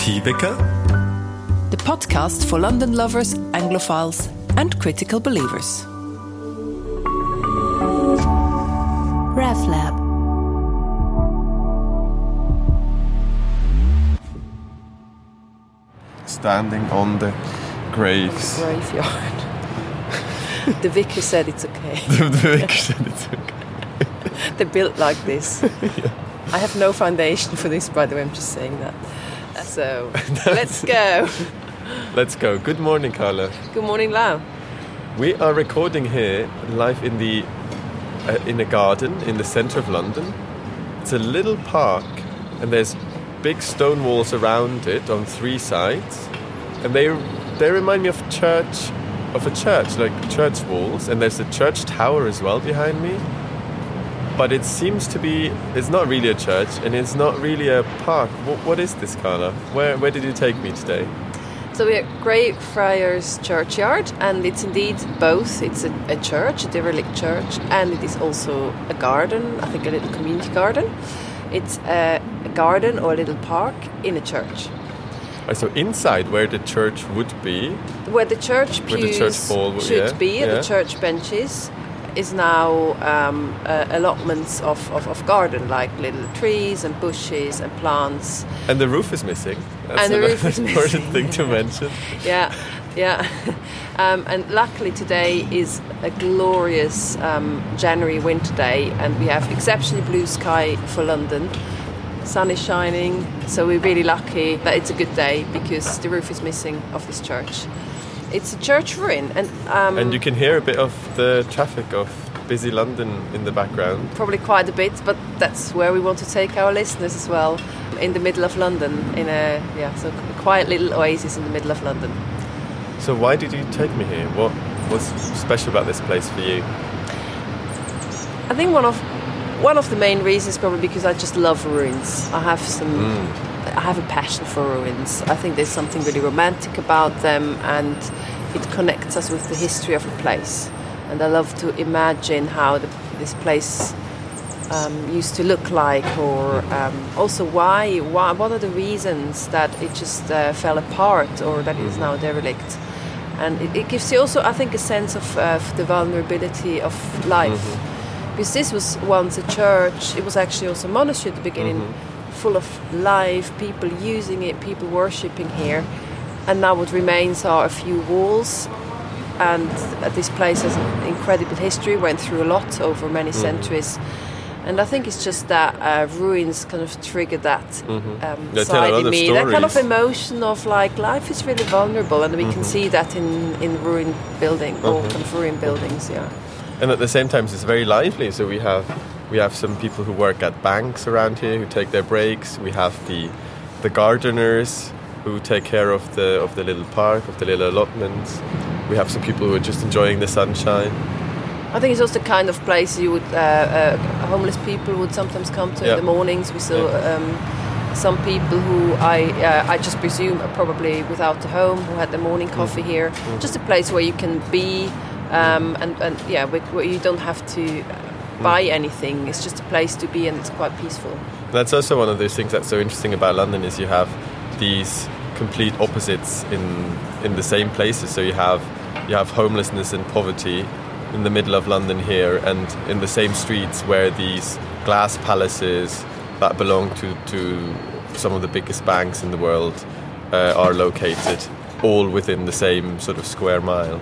Theatervicar, the podcast for London lovers, Anglophiles, and critical believers. RevLab. Standing on the graves. Graveyard. the vicar said it's okay. the vicar said it's okay. They're built like this. I have no foundation for this, by the way. I'm just saying that. So let's go. Let's go. Good morning, Carla. Good morning, Lau. We are recording here live in the uh, in a garden in the centre of London. It's a little park, and there's big stone walls around it on three sides, and they they remind me of church of a church, like church walls, and there's a church tower as well behind me. But it seems to be it's not really a church, and it's not really a park. what, what is this, Carla? Where where did you take me today? So we're at Greyfriars Churchyard, and it's indeed both. It's a, a, church, a derelict church, and it is also a garden. I think a little community garden. It's a, a garden or a little park in a church. Uh, so inside where the church would be, where the church pews the church hall, should yeah, be, yeah. the church benches, is now um, uh, allotments of, of, of, garden, like little trees and bushes and plants. And the roof is missing. That's and the roof is important missing. thing to mention. yeah, yeah. Um, and luckily today is a glorious um, January winter day, and we have exceptionally blue sky for London. Sun is shining, so we're really lucky that it's a good day because the roof is missing of this church. It's a church ruin, and um, and you can hear a bit of the traffic of busy London in the background. Probably quite a bit, but that's where we want to take our listeners as well. In the middle of London, in a yeah, so a quiet little oasis in the middle of London. So why did you take me here? What was special about this place for you? I think one of one of the main reasons probably because I just love ruins. I have some. Mm. I have a passion for ruins. I think there's something really romantic about them, and it connects us with the history of a place. And I love to imagine how the, this place um, used to look like, or um, also why, why, what are the reasons that it just uh, fell apart, or that it is now derelict. And it, it, gives you also, I think, a sense of uh, the vulnerability of life. Mm-hmm. Because this was once a church, it was actually also a monastery at the beginning. Mm-hmm full of life, people using it, people worshipping here. And now what remains are a few walls. And this place has an incredible history, went through a lot over many mm-hmm. centuries. And I think it's just that uh, ruins kind of triggered that mm-hmm. um, side in me. That kind of emotion of like life is really vulnerable, and we mm-hmm. can see that in in ruined building or kind of ruined buildings. Yeah. And at the same time, it's very lively. So we have we have some people who work at banks around here who take their breaks. We have the the gardeners who take care of the of the little park, of the little allotments. We have some people who are just enjoying the sunshine. I think it's also the kind of place you would uh, uh, homeless people would sometimes come to in the mornings. We saw yeah. um, some people who I uh, I just presume are probably without a home who had their morning mm. coffee mm. here. Mm. Just a place where you can be um, and and yeah, where, where you don't have to buy anything. It's just a place to be, and it's quite peaceful. That's also one of those things that's so interesting about London is you have these complete opposites in in the same places. So you have you have homelessness and poverty in the middle of London here, and in the same streets where these glass palaces that belong to to some of the biggest banks in the world uh, are located, all within the same sort of square mile.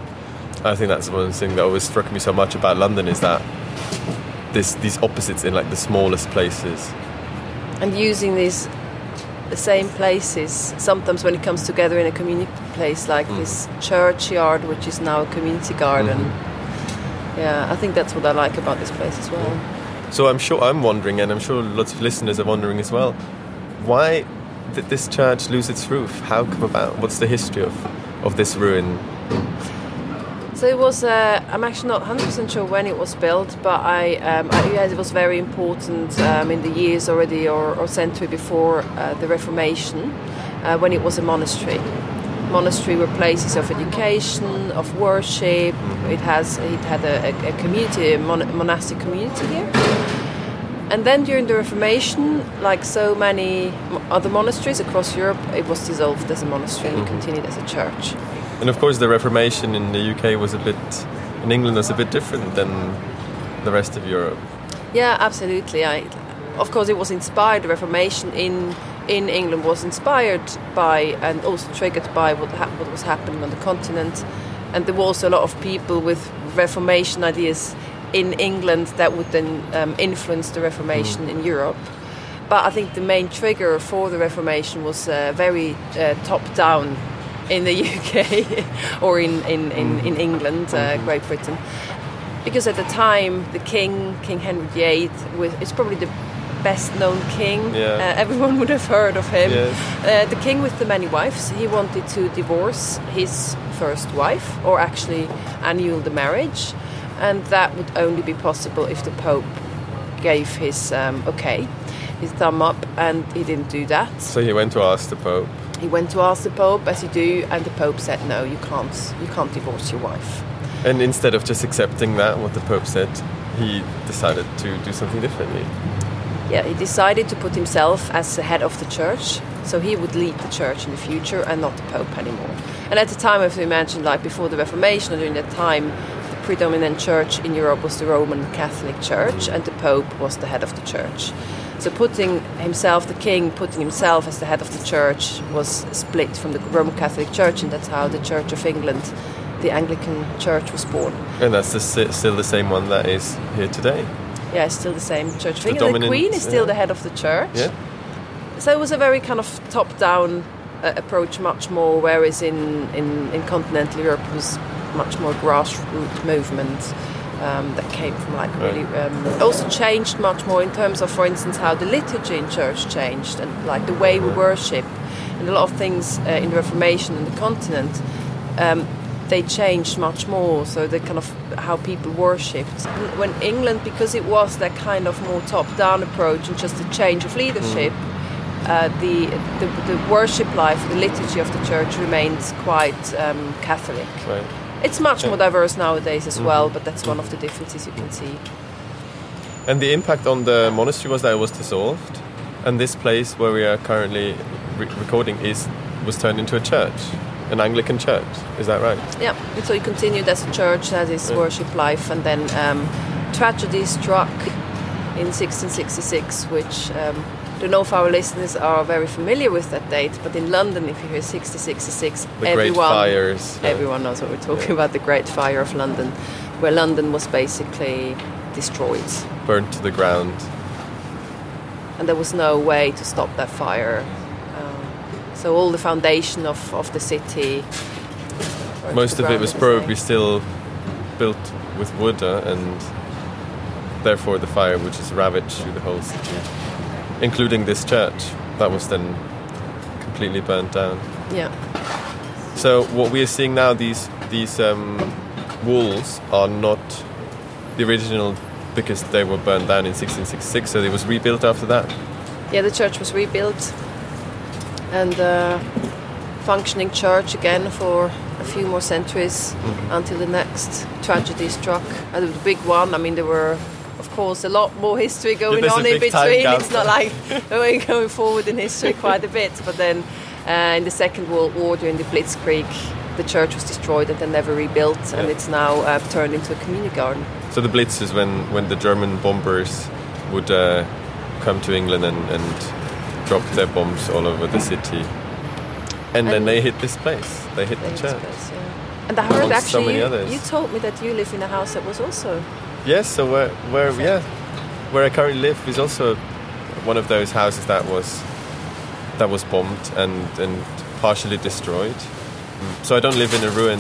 I think that's one thing that always struck me so much about London is that this these opposites in like the smallest places. And using these the same places sometimes when it comes together in a community place like mm. this churchyard, which is now a community garden. Mm-hmm. Yeah, I think that's what I like about this place as well. So I'm sure I'm wondering, and I'm sure lots of listeners are wondering as well, why did this church lose its roof? How come about? What's the history of, of this ruin? So it was. Uh, I'm actually not 100% sure when it was built, but I, um, I yes, it was very important um, in the years already or, or century before uh, the Reformation, uh, when it was a monastery. Monastery were places of education, of worship. It has it had a, a community, a mon- monastic community here. And then during the Reformation, like so many other monasteries across Europe, it was dissolved as a monastery and continued as a church. And of course, the Reformation in the UK was a bit, in England, was a bit different than the rest of Europe. Yeah, absolutely. I, of course, it was inspired. The Reformation in in England was inspired by and also triggered by what ha- what was happening on the continent, and there were also a lot of people with Reformation ideas in England that would then um, influence the Reformation in Europe. But I think the main trigger for the Reformation was uh, very uh, top down in the UK or in, in, in, in England, uh, Great Britain. Because at the time, the king, King Henry VIII, was, is probably the best known king. Yeah. Uh, everyone would have heard of him. Yes. Uh, the king with the many wives, he wanted to divorce his first wife, or actually annul the marriage. And that would only be possible if the Pope gave his um, okay, his thumb up, and he didn't do that. So he went to ask the Pope. He went to ask the Pope, as you do, and the Pope said, "No, you can't. You can't divorce your wife." And instead of just accepting that, what the Pope said, he decided to do something differently. Yeah, he decided to put himself as the head of the church, so he would lead the church in the future and not the Pope anymore. And at the time, if you imagine, like before the Reformation, or during that time, the predominant church in Europe was the Roman Catholic Church, and the Pope was the head of the church. So putting himself, the king, putting himself as the head of the church was split from the Roman Catholic Church, and that's how the Church of England, the Anglican Church, was born. And that's the, still the same one that is here today. Yeah, it's still the same Church of The England. The Queen is still yeah. the head of the church. Yeah. So it was a very kind of top-down uh, approach, much more. Whereas in, in, in continental Europe, it was much more grassroots movement um, that came from like really. Um, also changed much more in terms of, for instance, how the liturgy in church changed and like the way we worship, and a lot of things uh, in the Reformation and the continent. Um, they changed much more, so the kind of how people worshipped. When England, because it was that kind of more top-down approach and just a change of leadership, uh, the, the the worship life, the liturgy of the church remains quite um, Catholic. Right. It's much more diverse nowadays as well, but that's one of the differences you can see. And the impact on the monastery was that it was dissolved, and this place where we are currently re- recording is was turned into a church, an Anglican church. Is that right? Yeah, and so he continued as a church, as Yeah. worship life, and then um, tragedy struck in 1666, which um, don't know if our listeners are very familiar with that date, but in London, if you hear 1666, The Great everyone, Fires. uh, everyone knows what we're talking about, the Great Fire of London, where London was basically destroyed. burnt to the ground. and there was no way to stop that fire. Um, so all the foundation of, of the city. Most of it was probably still built with wood, uh, and therefore the fire would just ravage through the whole city, including this church that was then completely burnt down. Yeah, So what we are seeing now, these these um, walls are not the original because they were burned down in 1666. So it was rebuilt after that. yeah. The church was rebuilt, and uh, functioning church again for a few more centuries Mm-hmm. until the next tragedy struck. And the big one. I mean, there were. Of course, a lot more history going a on in between. It's not like we're going forward in history quite a bit. But then, uh, in the Second World War, during the Blitzkrieg, the church was destroyed and then never rebuilt, and Yeah. it's now uh, turned into a community garden. So the Blitz is when when the German bombers would uh, come to England and, and drop their bombs all over the city, and, then they hit this place. They hit the Thanks, church. Chris, yeah. And I heard Amongst so actually you, you told me that you live in a house that was also Yes, so where, where yeah, where I currently live is also one of those houses that was that was bombed and, and partially destroyed. Mm. So I don't live in a ruin.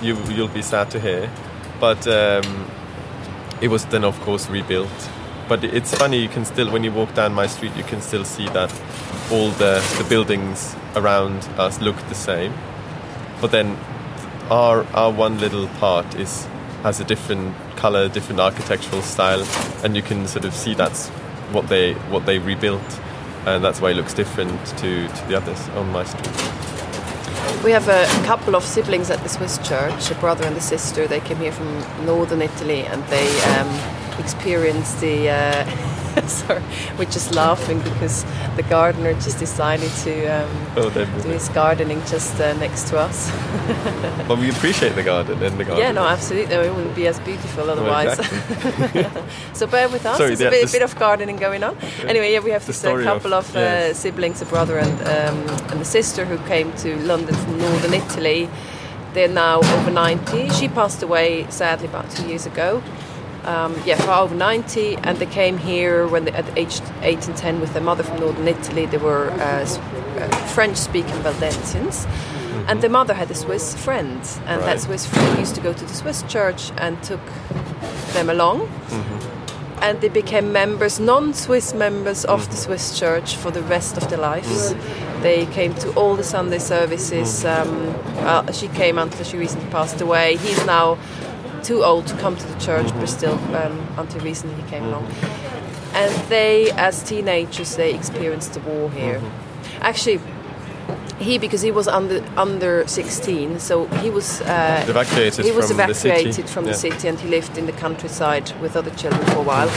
You you'll be sad to hear, but um, it was then of course rebuilt. But it's funny you can still when you walk down my street you can still see that all the the buildings around us look the same, but then our our one little part is has a different color, different architectural style, and you can sort of see that's what they what they rebuilt, and that's why it looks different to, to the others on my street. We have a couple of siblings at the Swiss church, a brother and a sister. They came here from northern Italy and they um, experienced the uh, Sorry, we're just laughing because the gardener just decided to um, Oh, do his gardening just uh, next to us. But we appreciate the garden and the garden. Yeah, no, absolutely. It wouldn't be as beautiful otherwise. so bear with us. Sorry, There's yeah, a bit, bit of gardening going on. Anyway, yeah, we have this uh, couple of- of, uh, yes. siblings, a brother and um, and a sister, who came to London from northern Italy. They're now over 90. She passed away sadly about two years ago. Um, yeah, for over 90, and they came here when they, at age 8 and 10 with their mother from northern Italy. They were uh, uh, French speaking Valdensians. And their mother had a Swiss friend, and that Swiss friend used to go to the Swiss church and took them along. And they became members, non Swiss members of the Swiss church for the rest of their lives. They came to all the Sunday services. Um, uh, she came until she recently passed away. He's now too old to come to the church, but still, um, until recently he came along. And they, as teenagers, they experienced the war here. Actually, he because he was under under 16, so he was uh, Evacuated he was from the city. evacuated from the city and he lived in the countryside with other children for a while.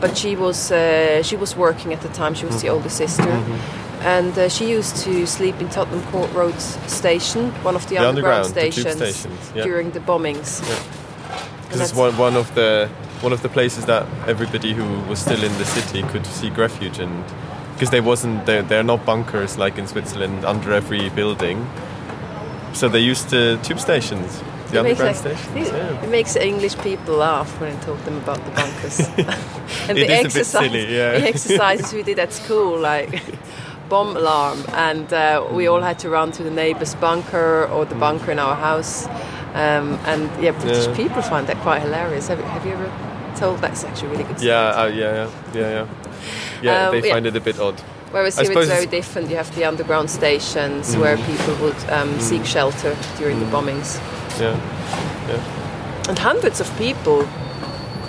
But she was uh, she was working at the time. She was Mm-hmm. the older sister. And uh, she used to sleep in Tottenham Court Road station, one of the, The underground, underground, the stations, stations, yeah. during the bombings. Yeah. Because it's one, one of the one of the places that everybody who was still in the city could seek refuge and because they wasn't they're, they're not bunkers like in Switzerland under every building. So they used the tube stations, the It makes, underground like- stations. it, Yeah. it makes English people laugh when I talk them about the bunkers. and It the is a bit exercise, silly, yeah. the exercises we did at school, like bomb alarm, and uh, we all had to run to the neighbour's bunker or the bunker in our house. Um, and yeah, British Yeah. people find that quite hilarious. Have, you- have you ever told? That's actually a really good. Yeah, uh, yeah, yeah, yeah, yeah. Yeah, Um, they find it a bit odd. Whereas I here it's very it's- different. You have the underground stations where people would um, seek shelter during the bombings. Yeah, yeah. and hundreds of people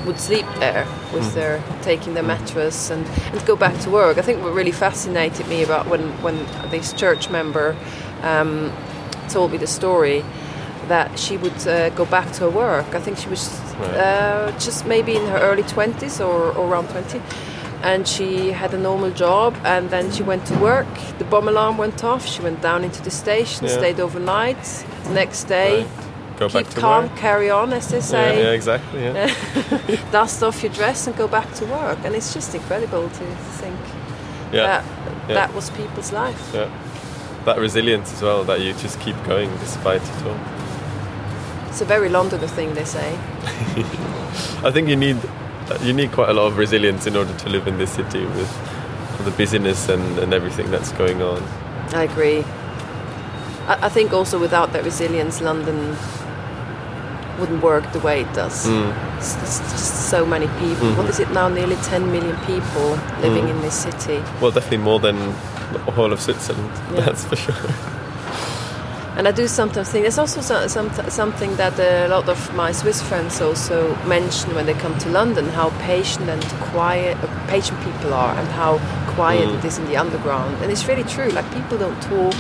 would sleep there with their taking their mattress and, and go back to work. I think what really fascinated me about when when this church member um, told me the story that she would uh, go back to her work. I think she was uh, just maybe in her early twenties or, or around twenty. And she had a normal job, and then she went to work. The bomb alarm went off. She went down into the station, Yeah. stayed overnight. Next day, Right. Go keep back to calm, work. carry on, as they Yeah, say. yeah, exactly. Yeah. Dust off your dress and go back to work. And it's just incredible to think yeah. that yeah. that was people's life. Yeah. That resilience as well, that you just keep going despite it all. It's a very Londoner thing, they say. I think you need you need quite a lot of resilience in order to live in this city with the busyness and, and everything that's going on. I agree. I, I think also without that resilience, London wouldn't work the way it does. Mm. It's, it's just so many people. Mm-hmm. What is it now? Nearly 10 million people living in this city. Well, definitely more than all of Switzerland, Yeah. that's for sure. And I do sometimes think there's also some, some, something that a lot of my Swiss friends also mention when they come to London how patient and quiet, uh, patient people are, and how quiet Mm. it is in the underground. And it's really true. Like people don't talk,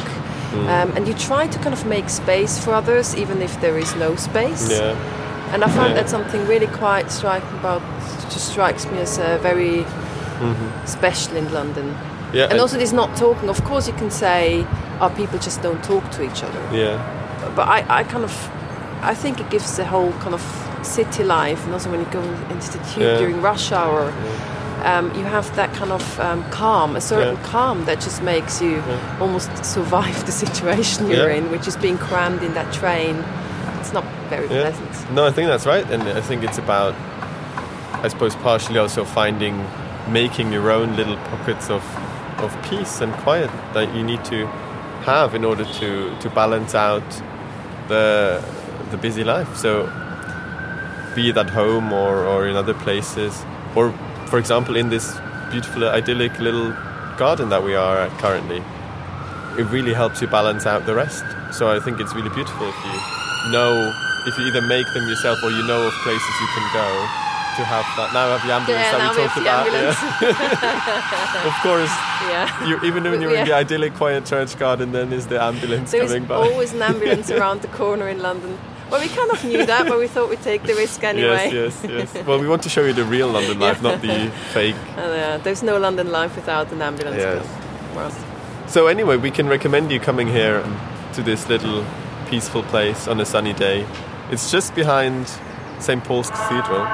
Mm. um, and you try to kind of make space for others, even if there is no space. Yeah, And I find Yeah. that something really quite striking about. Just strikes me as uh, very special in London. Yeah, And also, this not talking. Of course, you can say, "Oh, people just don't talk to each other." yeah, but I, I kind of I think it gives the whole kind of city life and also when you go into the tube Yeah. during rush hour um, you have that kind of um, calm a certain Yeah. calm that just makes you almost survive the situation you're Yeah. in which is being crammed in that train it's not very yeah. pleasant No, I think that's right, and I think it's about, I suppose, partially also finding, making your own little pockets of, of peace and quiet that you need to have in order to, to balance out the the busy life. So, be it at home or, or in other places, or for example, in this beautiful, idyllic little garden that we are at currently, it really helps you balance out the rest. So I think it's really beautiful if you know, if you either make them yourself or you know of places you can go to have that. Now I have the ambulance Yeah, that now we we talked about. yeah. of course, yeah you, even when you're in the idyllic, quiet church garden, then is the ambulance there coming by. always an ambulance around the corner in London Well, we kind of knew that, but we thought we'd take the risk anyway. Yes, yes, yes. well, we want to show you the real London life, not the fake. And, uh, there's no London life without an ambulance. Yes. So anyway, we can recommend you coming here to this little peaceful place on a sunny day. It's just behind St. Paul's Cathedral,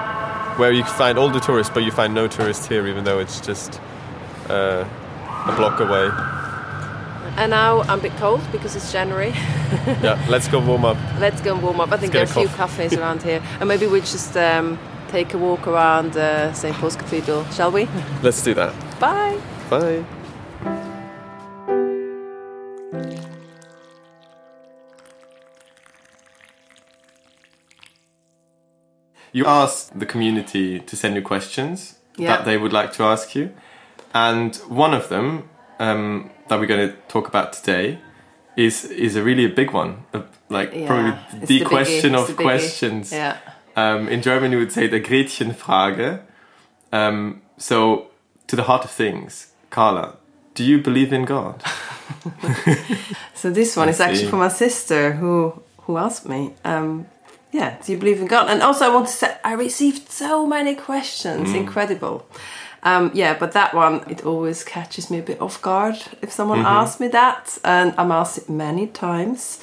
where you find all the tourists, but you find no tourists here, even though it's just uh, a block away. And now I'm a bit cold because it's January. Yeah, let's go warm up. Let's go and warm up. I think there are a few cafes around here. And maybe we just um, take a walk around uh, St. Paul's Cathedral, shall we? Let's do that. Bye. Bye. You asked the community to send you questions Yeah. that they would like to ask you, and one of them um, that we're going to talk about today is is a really a big one, like probably it's the, question it's of the questions. Yeah. Um, in German, you would say the Gretchenfrage. Um, so, to the heart of things, Carla, do you believe in God? So this one I is actually for my sister who who asked me. Um, yeah, do you believe in God? And also, I want to say I received so many questions, incredible. Um, yeah, but that one it always catches me a bit off guard if someone asks me that, and I'm asked it many times.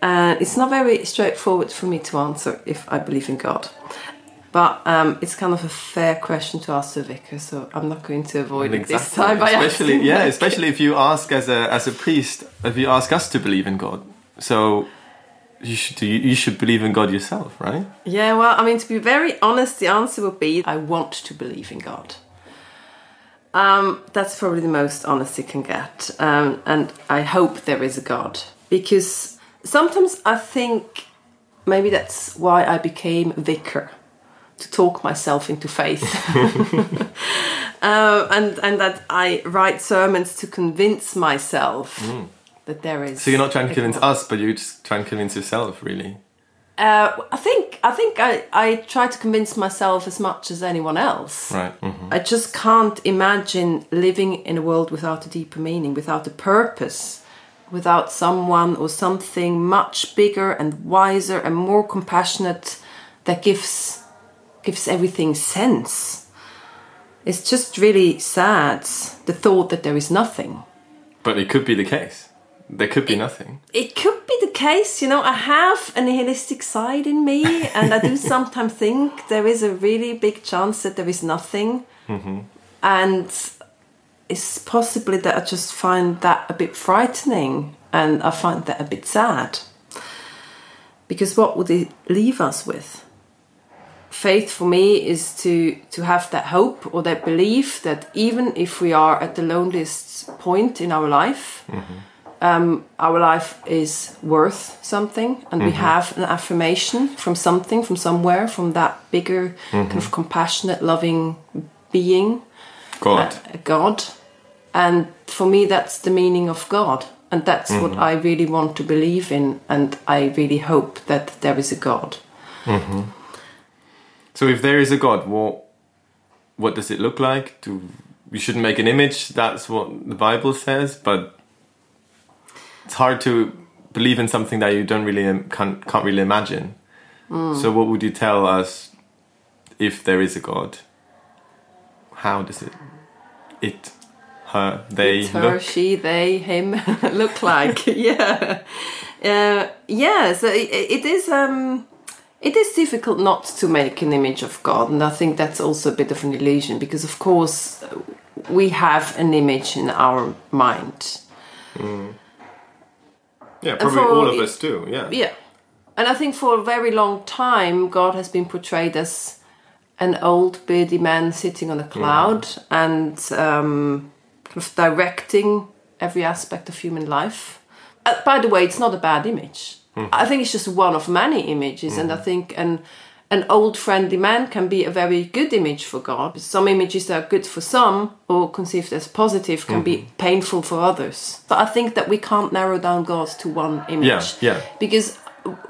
And it's not very straightforward for me to answer if I believe in God. But um, it's kind of a fair question to ask the vicar, so I'm not going to avoid it this time by especially yeah, especially if you ask as a as a priest, if you ask us to believe in God. So you should you, you should believe in God yourself, right? Yeah, well, I mean, to be very honest, the answer would be I want to believe in God. Um, that's probably the most honest you can get. Um, and I hope there is a God. Because sometimes I think maybe that's why I became vicar, to talk myself into faith. um, and, and that I write sermons to convince myself that there is. So you're not trying to convince us, but you're just trying to convince yourself, really. Uh, I think I think I, I try to convince myself as much as anyone else. Right. hmm I just can't imagine living in a world without a deeper meaning, without a purpose, without someone or something much bigger and wiser and more compassionate that gives gives everything sense. It's just really sad the thought that there is nothing. But it could be the case. There could be nothing. It could be the case, you know. I have a nihilistic side in me, and I do sometimes think there is a really big chance that there is nothing. Mm-hmm. And it's possibly that I just find that a bit frightening and I find that a bit sad. Because what would it leave us with? Faith for me is to, to have that hope or that belief that even if we are at the loneliest point in our life, mm-hmm. Um, our life is worth something and we mm-hmm. have an affirmation from something, from somewhere, from that bigger, kind of mm-hmm. compassionate, loving being God. a God. And for me, that's the meaning of God. And that's what mm-hmm. I really want to believe in. And I really hope that there is a God. So if there is a God, what what does it look like? Do we shouldn't make an image? That's what the Bible says, but it's hard to believe in something that you don't really can't can't really imagine. So what would you tell us if there is a God? How does it it her they It's her, look? she, they, him look like. yeah. Uh, yeah, so it, it is. Um, it is difficult not to make an image of God, and I think that's also a bit of an illusion because, of course, we have an image in our mind. Yeah, probably for- all of us do. Yeah. Yeah. And I think for a very long time, God has been portrayed as an old beardy man sitting on a cloud and um, kind of directing every aspect of human life. Uh, by the way, it's not a bad image. I think it's just one of many images, and I think an an old friendly man can be a very good image for God. Some images that are good for some or conceived as positive can be mm-hmm. painful for others. But I think that we can't narrow down God to one image Yeah, yeah. because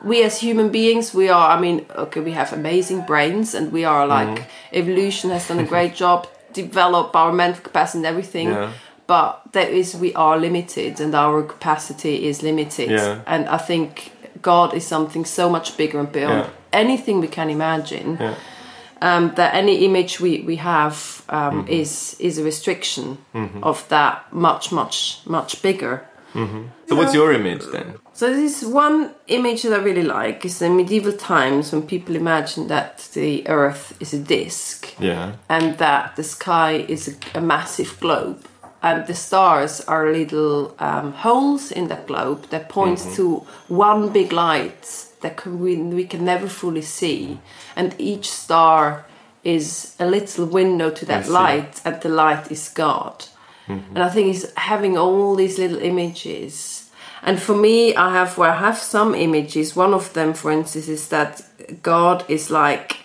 we as human beings we are i mean okay we have amazing brains and we are like mm-hmm. evolution has done a great job develop our mental capacity and everything Yeah. but that is we are limited and our capacity is limited Yeah. and i think God is something so much bigger and beyond Yeah. Anything we can imagine. Yeah. Um, that any image we we have um, Mm-hmm. is is a restriction of that much much much bigger. So what's your image then? So this is one image that I really like is the medieval times when people imagine that the Earth is a disc Yeah. and that the sky is a, a massive globe and the stars are little um, holes in that globe that points mm-hmm. to one big light that can, we, we can never fully see. Mm-hmm. And each star is a little window to that light and the light is god. Mm-hmm. And i think it's having all these little images. And for me i have well i have some images. One of them for instance is that god is like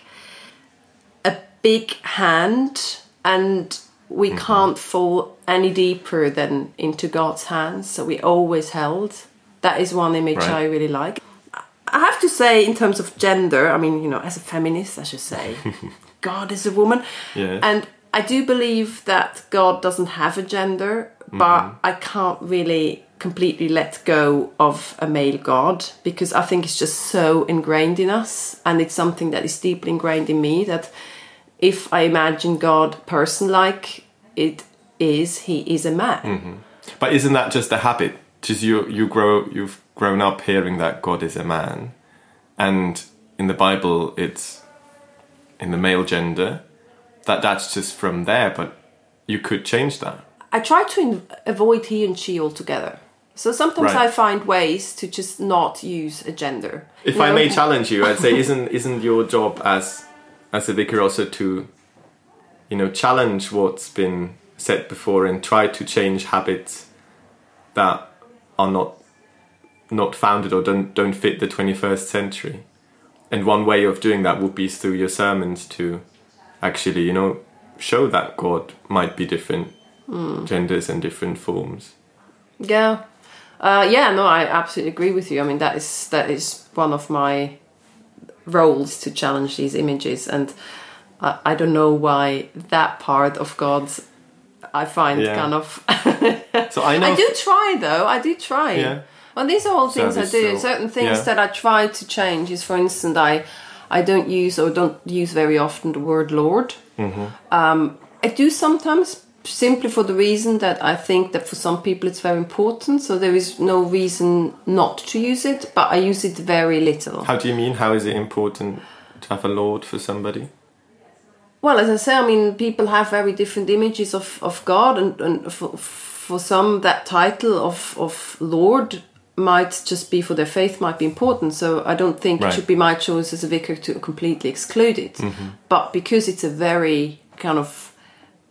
a big hand and we mm-hmm. can't fall any deeper than into God's hands. So we always held. That is one image Right. I really like. I have to say, in terms of gender, I mean, you know, as a feminist, I should say, God is a woman. Yes. And I do believe that God doesn't have a gender, mm-hmm. but I can't really completely let go of a male God because I think it's just so ingrained in us and it's something that is deeply ingrained in me that if I imagine God person like it is, he is a man. Mm-hmm. But isn't that just a habit? Just you you grow you've grown up hearing that God is a man, and in the Bible it's in the male gender. That that's just from there, but you could change that. I try to avoid he and she altogether. So sometimes Right. I find ways to just not use a gender. If You I know? may challenge you, I'd say isn't isn't your job as as a vicar also to you know challenge what's been said before and try to change habits that are not not founded or don't don't fit the 21st century. And one way of doing that would be through your sermons to actually, you know, show that God might be different genders and different forms. Yeah, uh, yeah. No, I absolutely agree with you. I mean, that is that is one of my roles to challenge these images, and I, I don't know why that part of God's I find Yeah. kind of. So I know I do try though. I do try. Yeah. Well, these are all things Service, I do. so- Certain things yeah. that I try to change is, for instance, I I don't use or don't use very often the word Lord. Mm-hmm. Um, I do sometimes simply for the reason that I think that for some people it's very important. So there is no reason not to use it, but I use it very little. How do you mean? How is it important to have a lord for somebody? Well, as I say, I mean, people have very different images of, of God, and, and for, for some, that title of, of Lord might just be for their faith, might be important. So I don't think Right. it should be my choice as a vicar to completely exclude it. Mm-hmm. But because it's a very kind of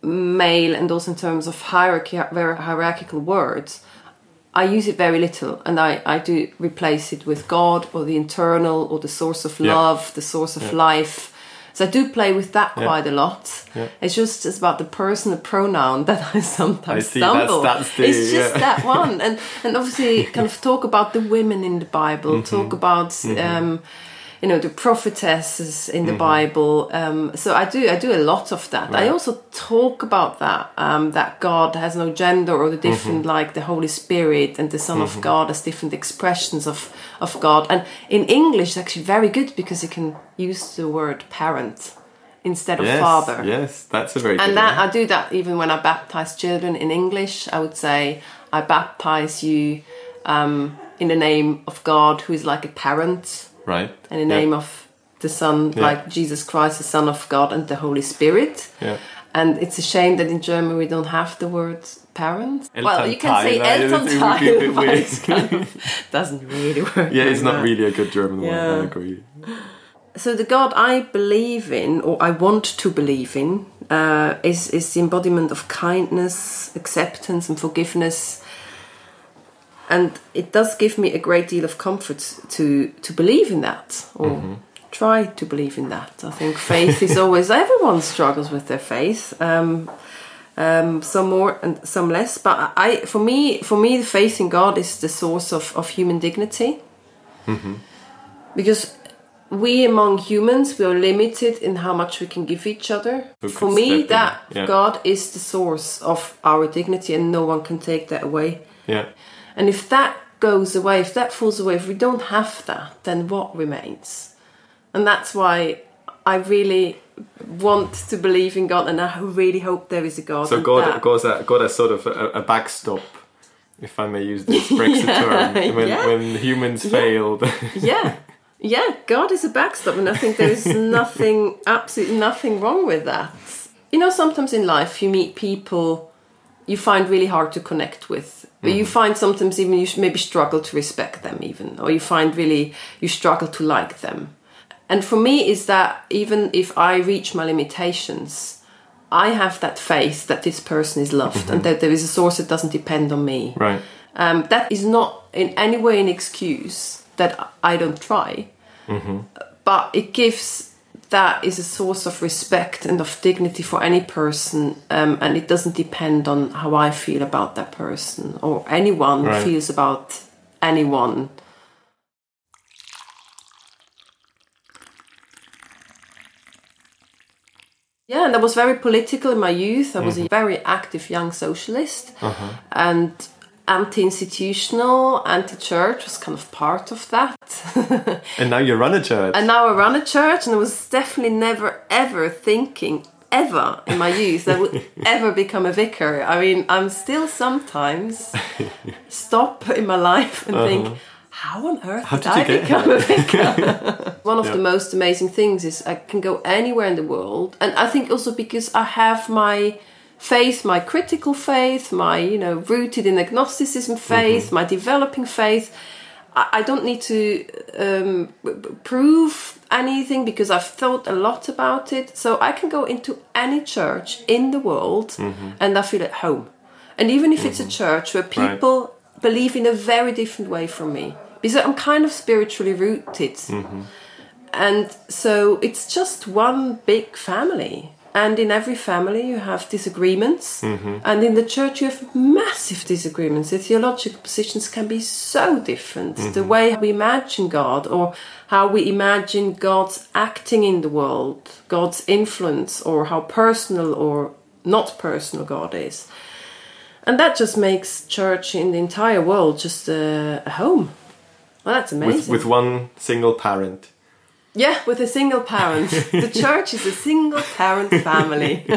male and also in terms of hierarchy, very hierarchical words, I use it very little, and I, I do replace it with God or the eternal or the source of Yeah. love, the source of life. So I do play with that Yeah. quite a lot. Yeah. It's just it's about the personal pronoun that I sometimes I see, stumble. that's the- it's just yeah. that one, and and obviously kind of talk about the women in the Bible, Mm-hmm. talk about. Um, you know the prophetesses in the Mm-hmm. Bible. Um, so I do I do a lot of that. I also talk about that um, that God has no gender or the different Mm-hmm. like the Holy Spirit and the Son of God as different expressions of of God. And in English, it's actually very good because you can use the word parent instead of yes, father. Yes, that's a very And that one. I do that even when I baptize children in English. I would say I baptize you um, in the name of God, who is like a parent right. and in the Yeah. name of the Son, Yeah. like Jesus Christ, the Son of God, and the Holy Spirit. Yeah. And it's a shame that in German we don't have the word parent. well, you can say Elternteil, right? It would be a bit Elternteil, but it's kind of doesn't really work. Yeah, it's not that. really a good German word. Yeah. I agree. So the God I believe in, or I want to believe in, uh, is is the embodiment of kindness, acceptance, and forgiveness. And it does give me a great deal of comfort to to believe in that, or try to believe in that. I think faith is always everyone struggles with their faith. Um, um, some more and some less, but I, for me, for me, the faith in God is the source of, of human dignity because we among humans we are limited in how much we can give each other Who for me that yeah. god is the source of our dignity and no one can take that away Yeah. And if that goes away, if that falls away, if we don't have that, then what remains? And that's why I really want to believe in God, and I really hope there is a God. So God, that- God, as, God as sort of a, a backstop, if I may use this Brexit Yeah, term, when, yeah. when humans failed. yeah yeah god is a backstop and i think there is nothing absolutely nothing wrong with that you know sometimes in life you meet people you find really hard to connect with or you mm-hmm. find sometimes even you maybe struggle to respect them even or you find really you struggle to like them. And for me is that even if i reach my limitations i have that faith that this person is loved mm-hmm. and that there is a source that doesn't depend on me. Right. um, that is not in any way an excuse that I don't try, mm-hmm. but it gives that is a source of respect and of dignity for any person, um, and it doesn't depend on how I feel about that person or anyone Right. feels about anyone. Yeah, and I was very political in my youth. I was a very active young socialist and anti-institutional, anti-church was kind of part of that. And now you run a church. and now I run a church, and I was definitely never ever thinking ever in my youth that I would ever become a vicar. I mean, I'm still sometimes stop in my life and uh-huh. think. How on earth How did, did I become a vicar? One of Yeah. the most amazing things is I can go anywhere in the world, and I think also because I have my faith, my critical faith, my you know rooted in agnosticism mm-hmm. faith, my developing faith. I, I don't need to um, prove anything because I've thought a lot about it. So I can go into any church in the world, mm-hmm. and I feel at home. And even if it's a mm-hmm. church where Right. people believe in a very different way from me, because I'm kind of spiritually rooted. And so it's just one big family. And in every family, you have disagreements. Mm-hmm. And in the church, you have massive disagreements. The theological positions can be so different. The mm-hmm. way we imagine God, or how we imagine God's acting in the world, God's influence, or how personal or not personal God is. And that just makes church in the entire world just a, a home. Well, that's amazing. with, with one single parent. Yeah, with a single parent. the church is a single parent family.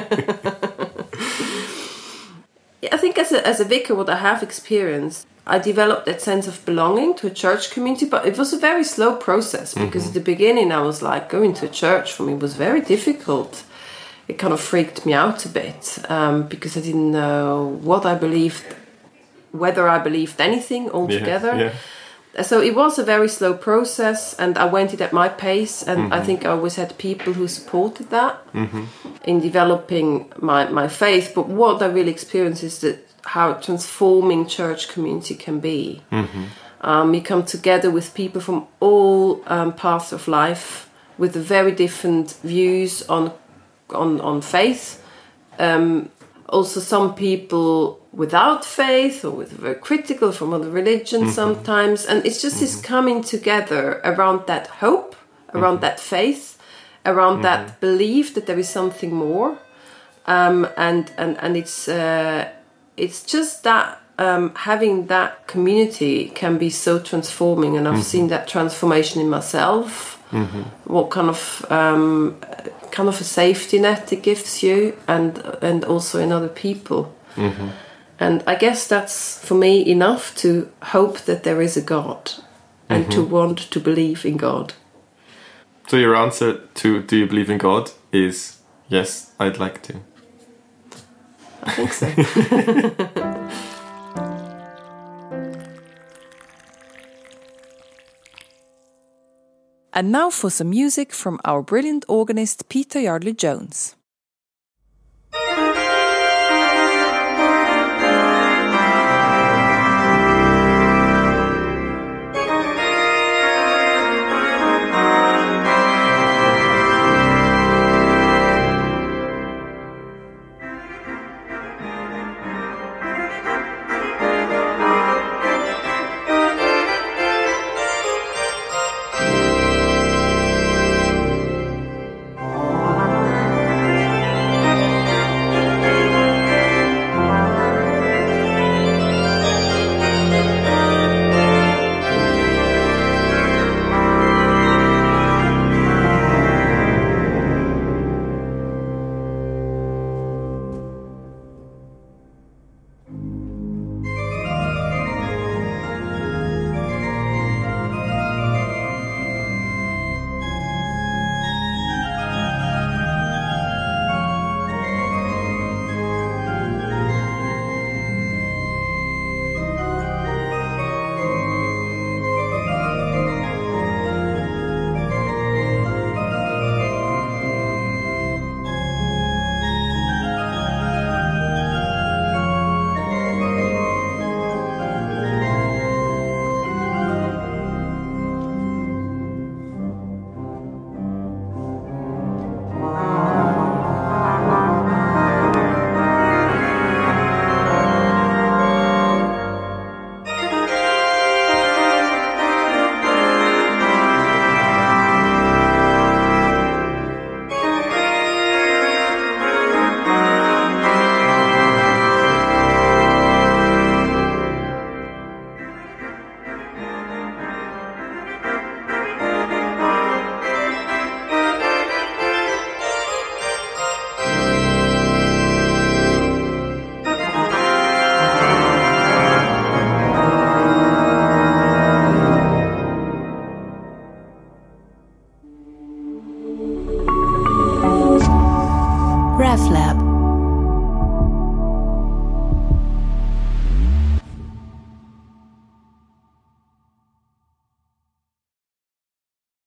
Yeah, I think as a, as a vicar, what I have experienced, I developed that sense of belonging to a church community, but it was a very slow process because at the beginning I was like, going to a church for me was very difficult. It kind of freaked me out a bit um, because I didn't know what I believed, whether I believed anything altogether Yeah. So it was a very slow process and i went it at my pace and i think i always had people who supported that in developing my, my faith. But what i really experienced is that how transforming church community can be. Um, you come together with people from all um, paths of life with very different views on on, on faith. Um, also some people without faith or with very critical from other religions sometimes. And it's just this coming together around that hope around that faith around that belief that there is something more. Um, and and and it's uh, it's just that um, having that community can be so transforming. And i've seen that transformation in myself. What kind of um, kind of a safety net it gives you and and also in other people. Mm-hmm. And i guess that's for me enough to hope that there is a god and to mm-hmm. want to believe in god. So your answer to do you believe in God is yes, I'd like to. i think so And now for some music from our brilliant organist Peter Yardley Jones.